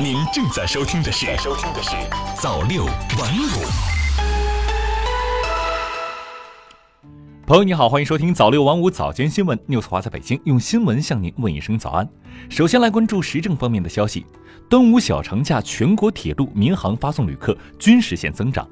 您正在收听的是《收听的是早六晚五》。朋友你好，欢迎收听早六晚五早间新闻，news 华在北京用新闻向您问一声早安。首先来关注时政方面的消息，端午小长假全国铁路、民航发送旅客均实现增长。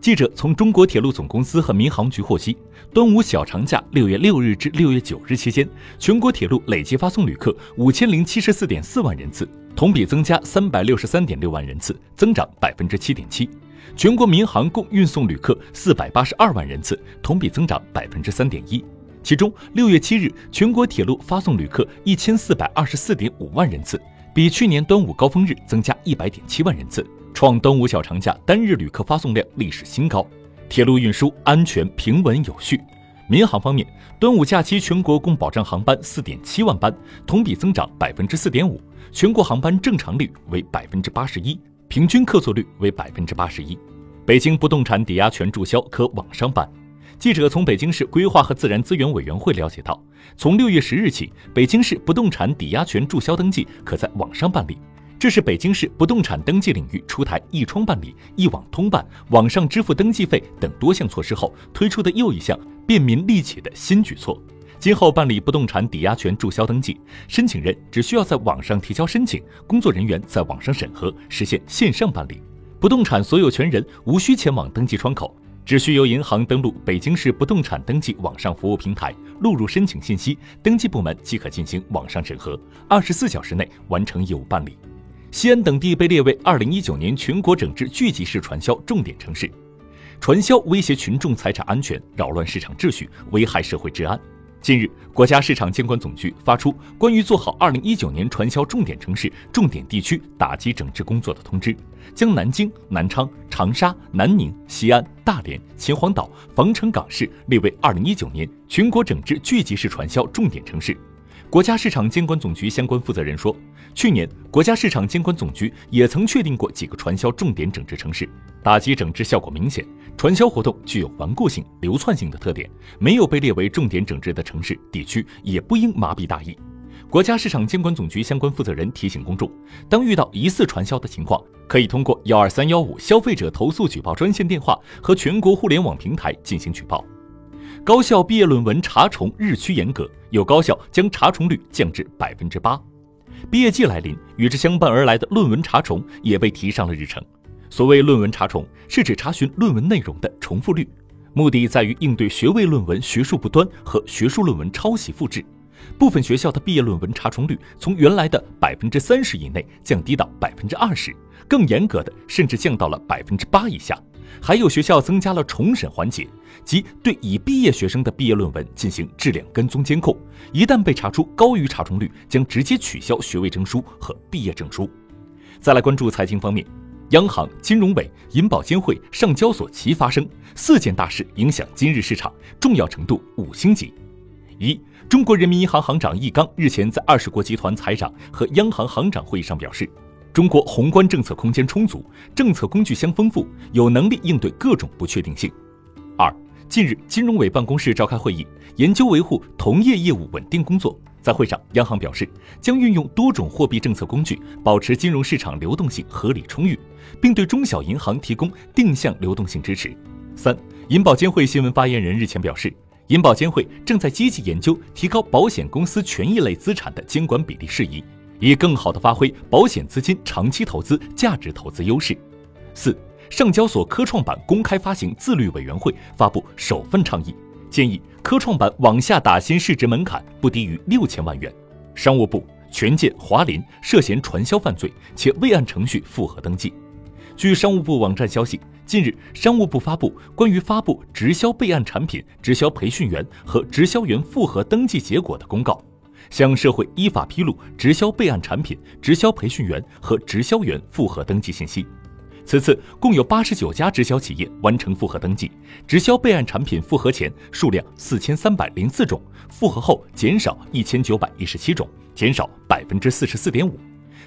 记者从中国铁路总公司和民航局获悉，端午小长假六月六日至六月九日期间，全国铁路累计发送旅客五千零七十四点四万人次，同比增加三百六十三点六万人次，增长百分之七点七。全国民航共运送旅客四百八十二万人次，同比增长百分之三点一。其中，六月七日全国铁路发送旅客一千四百二十四点五万人次，比去年端午高峰日增加一百点七万人次。创端午小长假单日旅客发送量历史新高，铁路运输安全平稳有序。民航方面，端午假期全国共保障航班四点七万班，同比增长百分之四点五，全国航班正常率为百分之八十一，平均客座率为百分之八十一。北京不动产抵押权注销可网上办。记者从北京市规划和自然资源委员会了解到，从六月十日起，北京市不动产抵押权注销登记可在网上办理。这是北京市不动产登记领域出台一窗办理、一网通办、网上支付登记费等多项措施后推出的又一项便民利企的新举措。今后办理不动产抵押权注销登记，申请人只需要在网上提交申请，工作人员在网上审核，实现线上办理。不动产所有权人无需前往登记窗口，只需由银行登录北京市不动产登记网上服务平台，录入申请信息，登记部门即可进行网上审核，二十四小时内完成业务办理。西安等地被列为二零一九年全国整治聚集式传销重点城市，传销威胁群众财产安全，扰乱市场秩序，危害社会治安。近日，国家市场监管总局发出关于做好二零一九年传销重点城市、重点地区打击整治工作的通知，将南京、南昌、长沙、南宁、西安、大连、秦皇岛、防城港市列为二零一九年全国整治聚集式传销重点城市。国家市场监管总局相关负责人说，去年国家市场监管总局也曾确定过几个传销重点整治城市，打击整治效果明显，传销活动具有顽固性、流窜性的特点，没有被列为重点整治的城市地区也不应麻痹大意。国家市场监管总局相关负责人提醒公众，当遇到疑似传销的情况，可以通过幺二三幺五消费者投诉举报专线电话和全国互联网平台进行举报。高校毕业论文查重日趋严格，有高校将查重率降至百分之八。毕业季来临，与之相伴而来的论文查重也被提上了日程。所谓论文查重，是指查询论文内容的重复率，目的在于应对学位论文学术不端和学术论文抄袭复制。部分学校的毕业论文查重率从原来的百分之三十以内降低到百分之二十，更严格的甚至降到了百分之八以下。还有学校增加了重审环节，即对已毕业学生的毕业论文进行质量跟踪监控，一旦被查出高于查重率，将直接取消学位证书和毕业证书。再来关注财经方面，央行、金融委、银保监会、上交所齐发声，四件大事影响今日市场，重要程度五星级。一，中国人民银行行长易纲日前在二十国集团财长和央行行长会议上表示。中国宏观政策空间充足，政策工具箱丰富，有能力应对各种不确定性。二，近日，金融委办公室召开会议，研究维护同业业务稳定工作。在会上，央行表示将运用多种货币政策工具，保持金融市场流动性合理充裕，并对中小银行提供定向流动性支持。三，银保监会新闻发言人日前表示，银保监会正在积极研究提高保险公司权益类资产的监管比例事宜。以更好地发挥保险资金长期投资价值投资优势。四、上交所科创板公开发行自律委员会发布首份倡议，建议科创板往下打新市值门槛不低于六千万元。商务部、权健、华林涉嫌传销犯罪，且未按程序复核登记。据商务部网站消息，近日商务部发布关于发布直销备案产品、直销培训员和直销员复核登记结果的公告。向社会依法披露直销备案产品、直销培训员和直销员复核登记信息。此次共有八十九家直销企业完成复核登记，直销备案产品复核前数量四千三百零四种，复核后减少一千九百一十七种，减少百分之四十四点五。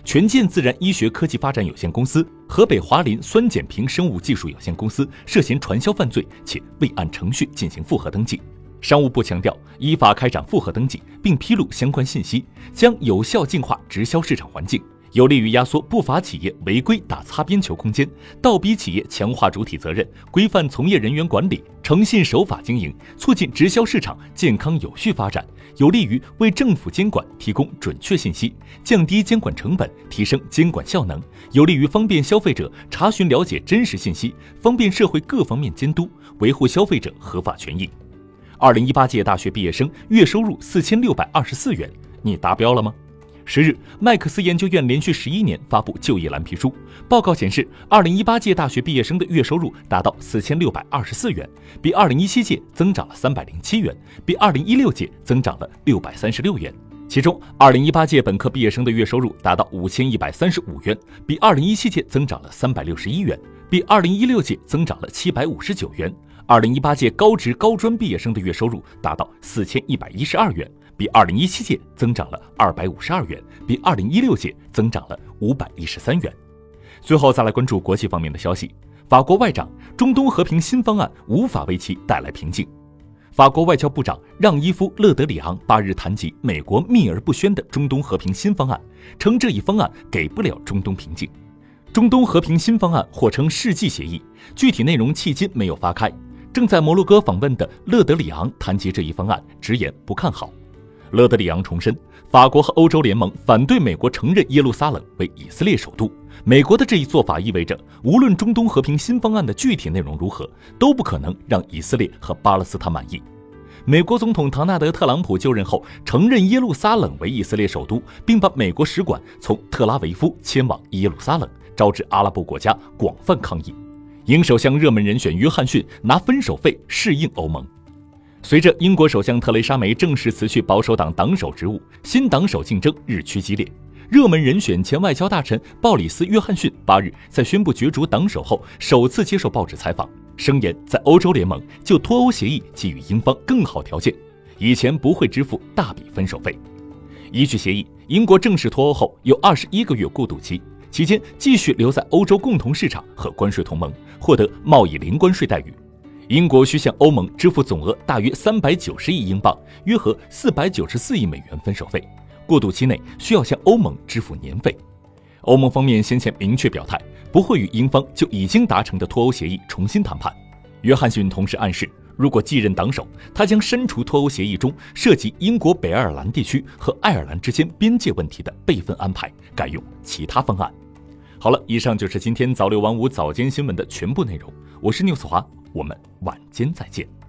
权健自然医学科技发展有限公司、河北华林酸碱平生物技术有限公司涉嫌传销犯罪，且未按程序进行复核登记。商务部强调，依法开展复核登记，并披露相关信息，将有效净化直销市场环境，有利于压缩不法企业违规打擦边球空间，倒逼企业强化主体责任，规范从业人员管理，诚信守法经营，促进直销市场健康有序发展，有利于为政府监管提供准确信息，降低监管成本，提升监管效能，有利于方便消费者查询了解真实信息，方便社会各方面监督，维护消费者合法权益。二零一八届大学毕业生月收入四千六百二十四元，你达标了吗？十日，麦克斯研究院连续十一年发布就业蓝皮书，报告显示，二零一八届大学毕业生的月收入达到四千六百二十四元，比二零一七届增长了三百零七元，比二零一六届增长了六百三十六元。其中，二零一八届本科毕业生的月收入达到五千一百三十五元，比二零一七届增长了三百六十一元，比二零一六届增长了七百五十九元。二零一八届高职高专毕业生的月收入达到四千一百一十二元。比二零一七届增长了二百五十二元，比二零一六届增长了五百一十三元。最后再来关注国际方面的消息，法国外长，中东和平新方案无法为其带来平静。法国外交部长让伊夫·勒德里昂八日谈及美国秘而不宣的中东和平新方案，称这一方案给不了中东平静。中东和平新方案或称世纪协议，具体内容迄今没有发开。正在摩洛哥访问的勒德里昂谈及这一方案，直言不看好。勒德里昂重申，法国和欧洲联盟反对美国承认耶路撒冷为以色列首都。美国的这一做法意味着，无论中东和平新方案的具体内容如何，都不可能让以色列和巴勒斯坦满意。美国总统唐纳德·特朗普就任后，承认耶路撒冷为以色列首都，并把美国使馆从特拉维夫迁往耶路撒冷，招致阿拉伯国家广泛抗议。英首相热门人选约翰逊拿分手费适应欧盟。随着英国首相特蕾莎梅正式辞去保守党党首职务，新党首竞争日趋激烈。热门人选前外交大臣鲍里斯·约翰逊八日在宣布角逐党首后，首次接受报纸采访，声言在欧洲联盟就脱欧协议给予英方更好条件，以前不会支付大笔分手费。依据协议，英国正式脱欧后有二十一个月过渡期，期间继续留在欧洲共同市场和关税同盟，获得贸易零关税待遇。英国需向欧盟支付总额大约三百九十亿英镑，约合四百九十四亿美元分手费。过渡期内需要向欧盟支付年费。欧盟方面先前明确表态，不会与英方就已经达成的脱欧协议重新谈判。约翰逊同时暗示，如果继任党首，他将删除脱欧协议中涉及英国北爱尔兰地区和爱尔兰之间边界问题的备份安排，改用其他方案。好了，以上就是今天早六晚五早间新闻的全部内容。我是纽斯华。我们晚间再见。